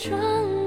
转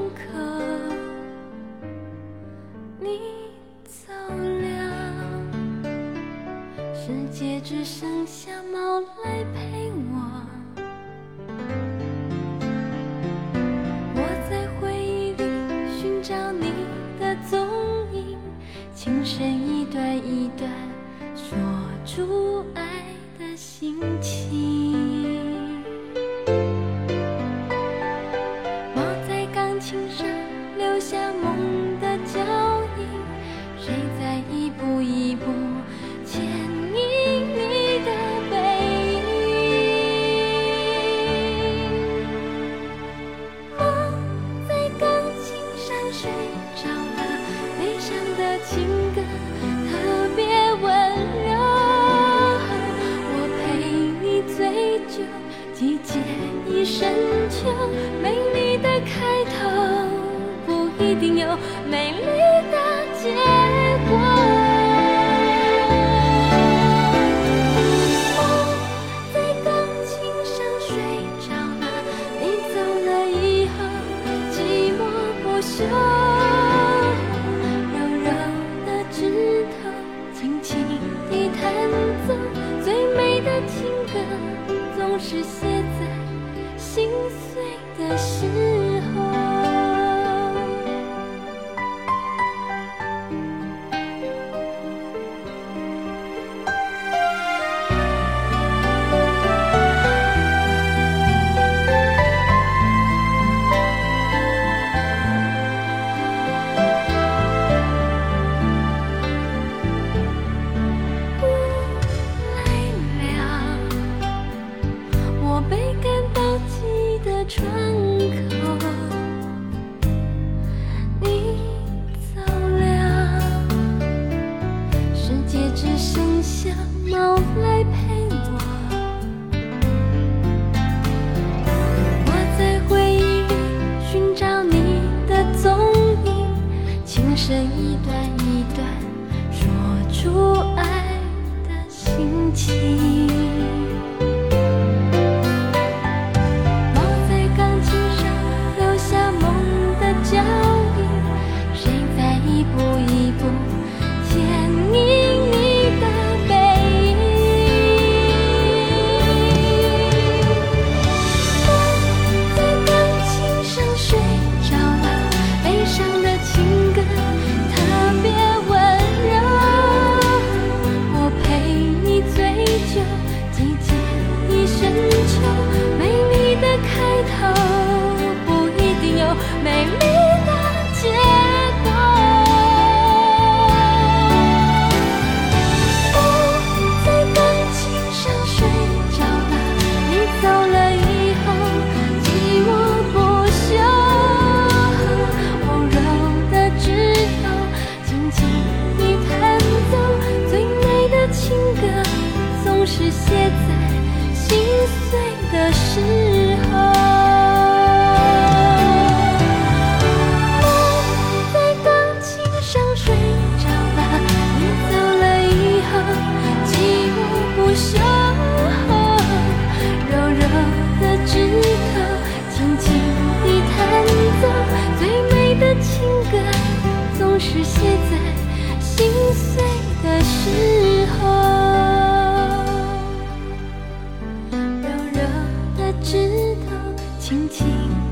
轻轻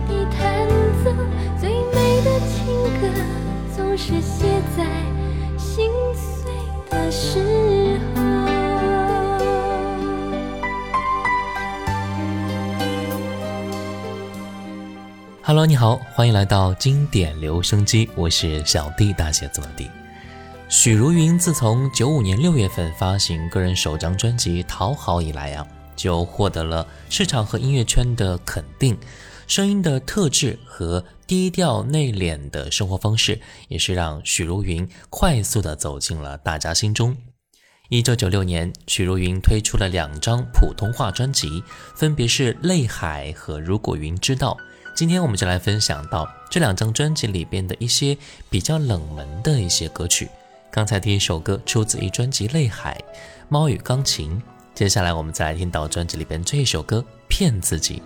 地弹奏最美的情歌，总是写在心碎的时候。Hello，你好，欢迎来到经典留声机，我是小弟，大写字母 D。许茹芸自从九五年六月份发行个人首张专辑《讨好》以来啊，就获得了市场和音乐圈的肯定。声音的特质和低调内敛的生活方式，也是让许茹芸快速的走进了大家心中。一九九六年，许茹芸推出了两张普通话专辑，分别是《泪海》和《如果云知道》。今天我们就来分享到这两张专辑里边的一些比较冷门的一些歌曲。刚才第一首歌出自于专辑《泪海》，猫与钢琴。接下来我们再来听到专辑里边这一首歌《骗自己》。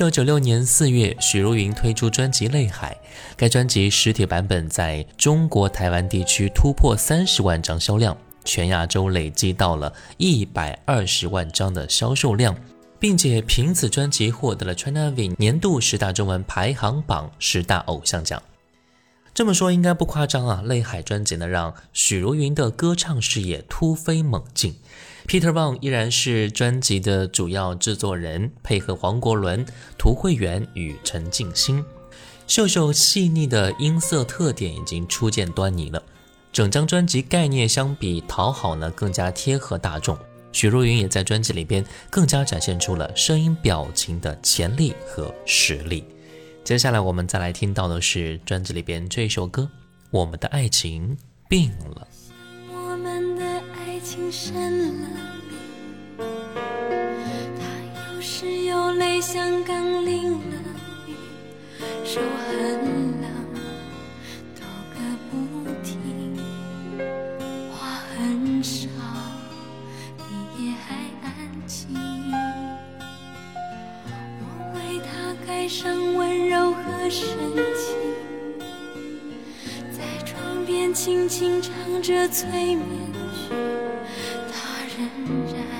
九九六年四月，许茹芸推出专辑《泪海》，该专辑实体版本在中国台湾地区突破三十万张销量，全亚洲累计到了一百二十万张的销售量，并且凭此专辑获得了 China V 年度十大中文排行榜十大偶像奖。这么说应该不夸张啊！《泪海》专辑呢，让许茹芸的歌唱事业突飞猛进。Peter Wang 依然是专辑的主要制作人，配合黄国伦、涂慧源与陈静心。秀秀细腻的音色特点已经初见端倪了。整张专辑概念相比《讨好》呢，更加贴合大众。许茹芸也在专辑里边更加展现出了声音表情的潜力和实力。接下来我们再来听到的是专辑里边这首歌《我们的爱情病了》。深了，他有时有泪像刚淋了雨，手很冷，抖个不停，话很少，你也还安静。我为他盖上温柔和深情，在窗边轻轻唱着催眠曲。仍然。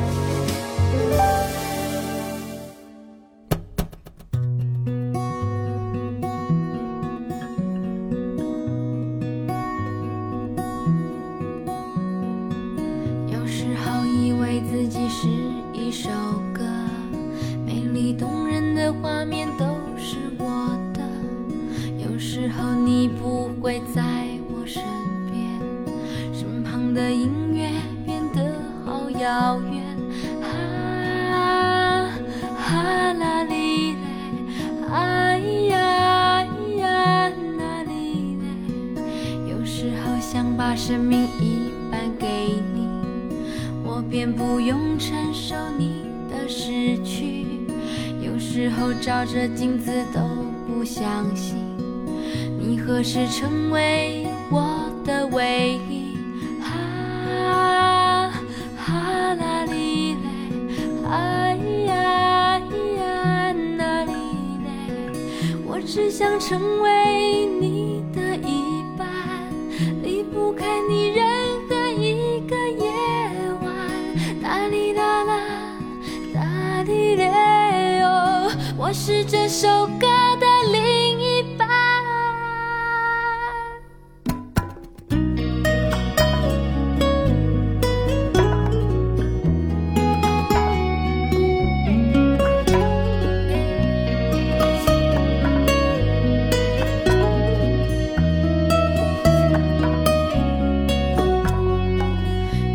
便不用承受你的失去。有时候照着镜子都不相信，你何时成为我的唯一？哈哈啦哩嘞，哎呀哎呀那哩嘞，我只想成为你首歌的另一半。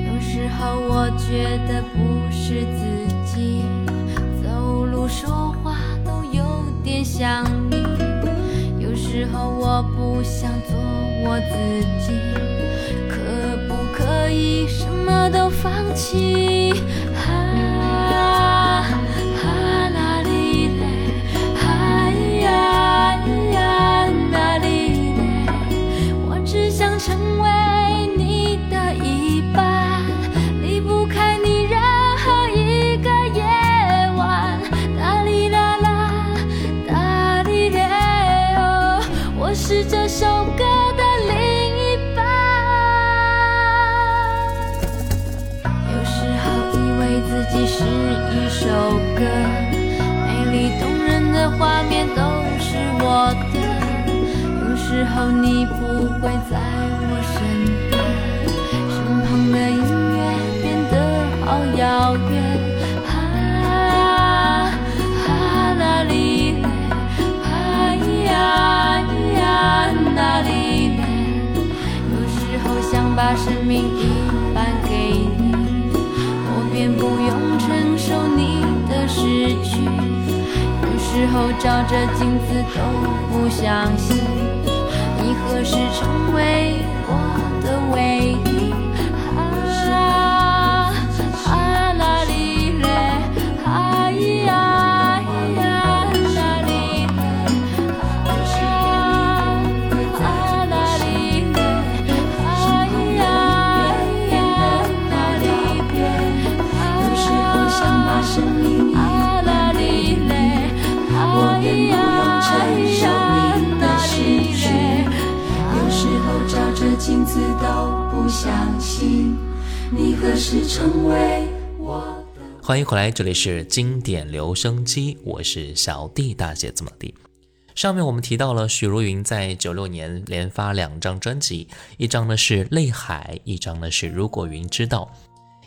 有时候我觉得不是自己，走路说话点想你。有时候我不想做我自己，可不可以什么都放弃？后你不会在我身边，身旁的音乐变得好遥远。哈哈啦哩嘞，哎呀哎呀那哩嘞。有时候想把生命一半给你，我便不用承受你的失去。有时候照着镜子都不相信，何时成为我的唯一？何时成为我的？欢迎回来，这里是经典留声机，我是小弟大写字母 D。上面我们提到了许茹芸在九六年连发两张专辑，一张呢是《泪海》，一张呢是《如果云知道》。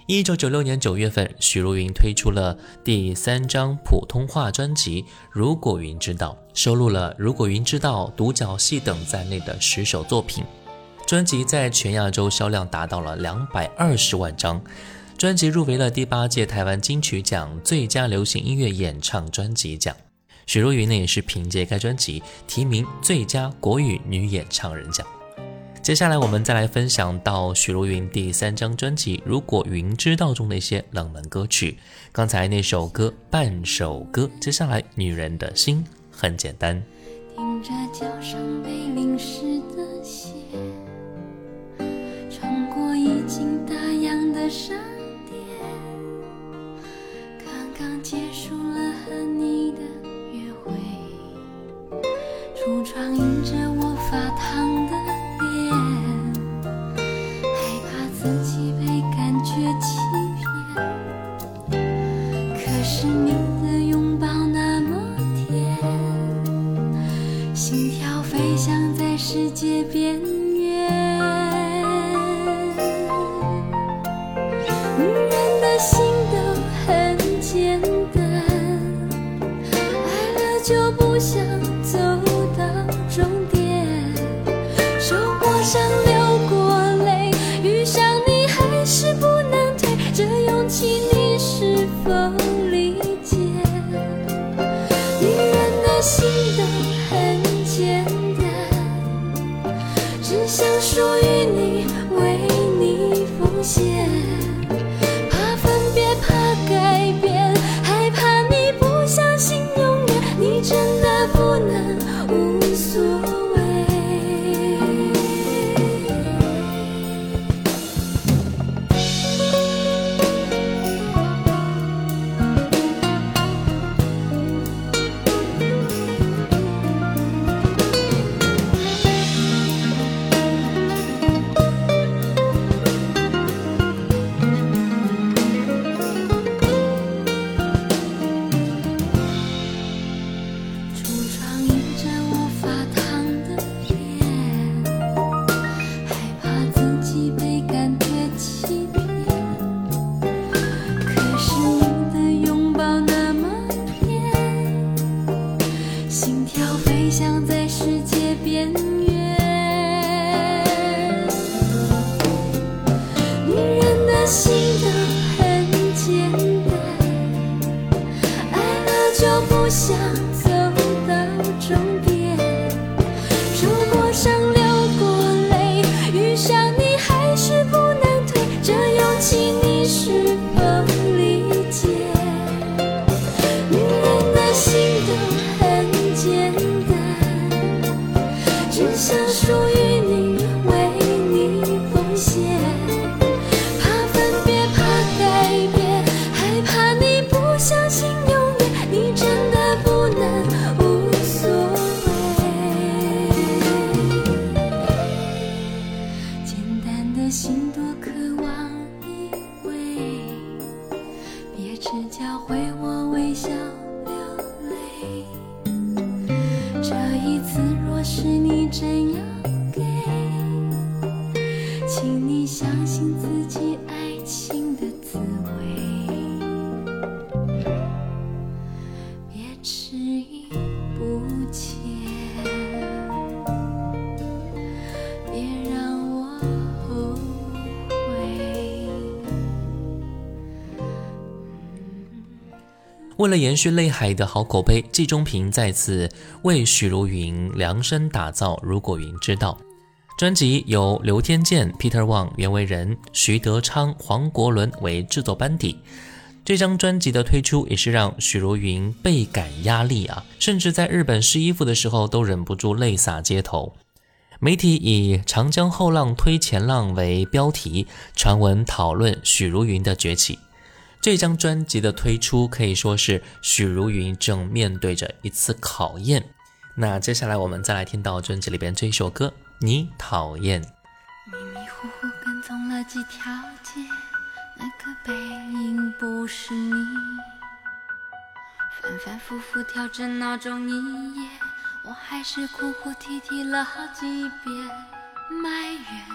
一九九六年九月份，许茹芸推出了第三张普通话专辑《如果云知道》，收录了《如果云知道》《独角戏》等在内的十首作品。专辑在全亚洲销量达到了两百二十万张。专辑入围了第八届台湾金曲奖最佳流行音乐演唱专辑奖。许茹芸呢也是凭借该专辑提名最佳国语女演唱人奖。接下来我们再来分享到许茹芸第三张专辑《如果云知道》中的一些冷门歌曲。刚才那首歌《半首歌》，接下来《女人的心》很简单。听着脚上被淋湿的鞋，商店，刚刚结束相思。为了延续泪海的好口碑，季中平再次为许茹芸量身打造《如果云知道》专辑，由刘天健、Peter Wang、袁惟仁、徐德昌、黄国伦为制作班底。这张专辑的推出也是让许茹芸倍感压力啊，甚至在日本试衣服的时候都忍不住泪洒街头。媒体以“长江后浪推前浪”为标题，传闻讨论许茹芸的崛起。这张专辑的推出可以说是许茹芸正面对着一次考验。那接下来我们再来听到专辑里边这一首歌《你讨厌》。迷迷糊糊跟踪了几条街，那个背影不是你。反反复复调整闹钟一夜，我还是哭哭啼啼了好几遍。埋怨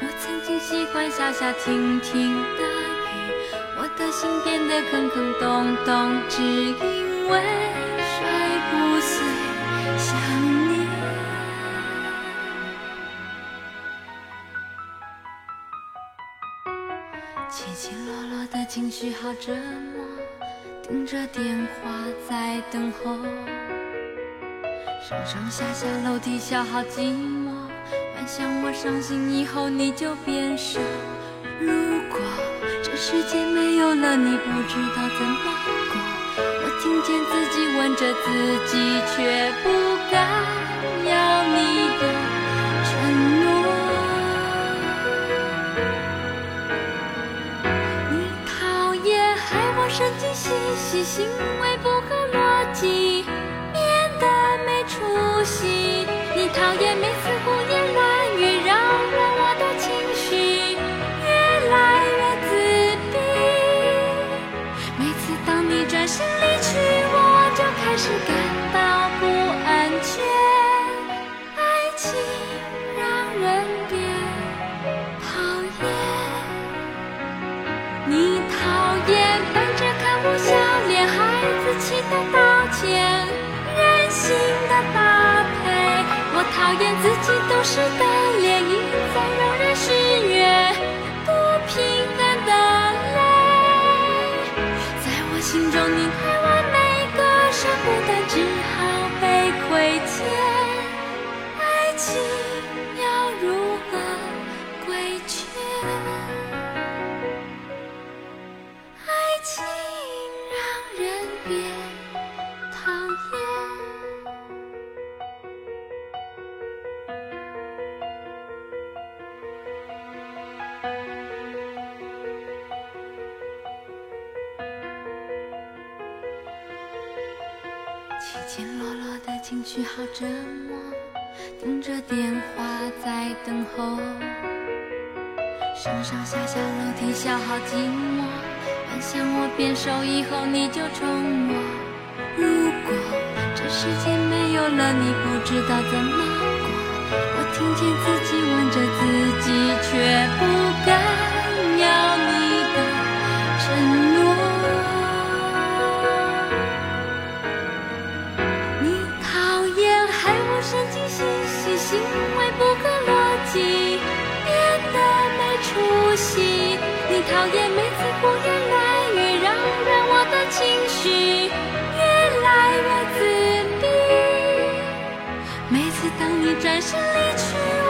我曾经喜欢下下停停的。我的心变得空空洞洞，只因为睡不睡想你。起起落落的情绪好折磨，盯着电话在等候，上上下下楼梯小好寂寞，幻想我伤心以后你就变瘦。世界没有了你，不知道怎么过。我听见自己问着自己，却不敢要你的承诺。你讨厌害我神经兮兮，行为不合逻辑，变得没出息。你讨厌每次讨厌自己都是的情绪好折磨，盯着电话在等候，上上下下楼梯消耗寂寞，幻想我变瘦以后你就宠我。如果这世界没有了你，不知道怎么过。我听见自己问着自己，却不敢转身离去，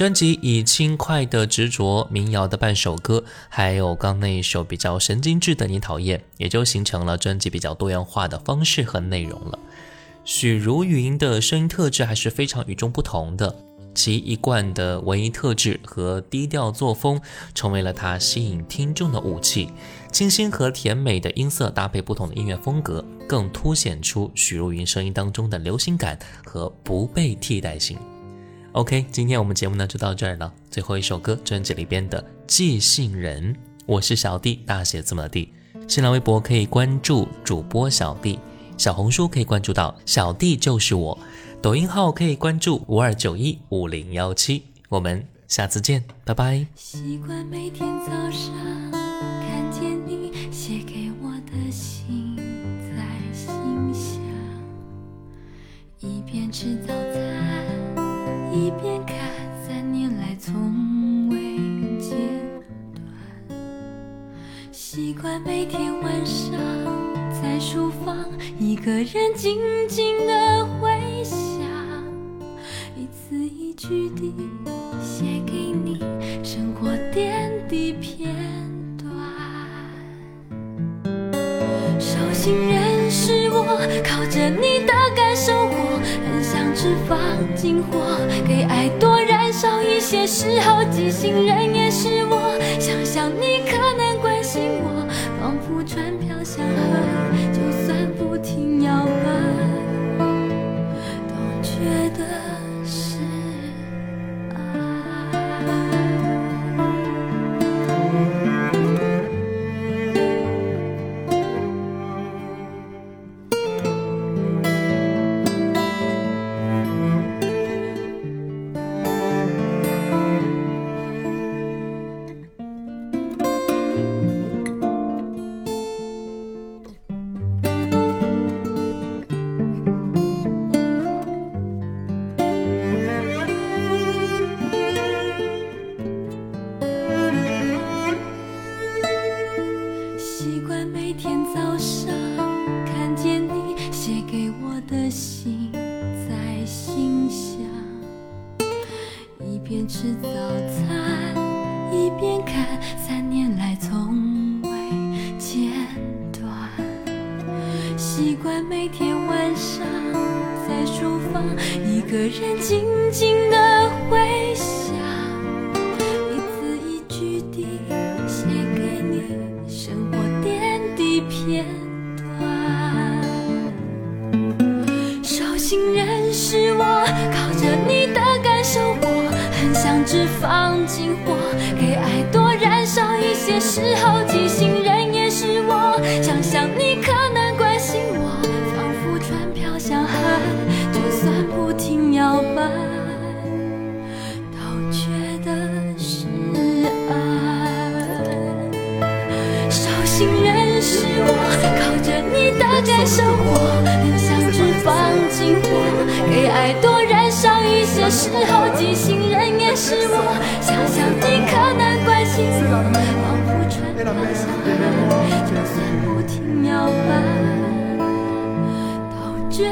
专辑以轻快的执着、民谣的半首歌，还有刚那一首比较神经质的《你讨厌》，也就形成了专辑比较多样化的方式和内容了。许茹芸的声音特质还是非常与众不同的，其一贯的文艺特质和低调作风，成为了她吸引听众的武器。清新和甜美的音色搭配不同的音乐风格，更凸显出许茹芸声音当中的流行感和不被替代性。OK，今天我们节目呢就到这儿了。最后一首歌，专辑里边的《寄信人》，我是小弟，大写字母的。新浪微博可以关注主播小弟，小红书可以关注到小弟就是我，抖音号可以关注五二九一五零幺七。我们下次见，拜拜。习惯每天早上看见你写给我的信，在心想，一边吃早餐，一边看三年来从未间断。习惯每天晚上在书房一个人静静的回想，一字一句地写给你生活点滴片段。手心人是我，靠着你的感受我，释放进火，给爱多燃烧一些时候，寄信人也是我，想想你可能关心我，仿佛船飘向河，就算不停摇摆，想想你可能关心我，仿佛船飘向海，就算不停摇摆，都觉得是爱。手心人是我，靠着你的感受我，很想只放进火，给爱多燃烧一些时候，即兴人也是我，想想你可能关心我，就算不停摇摆，都觉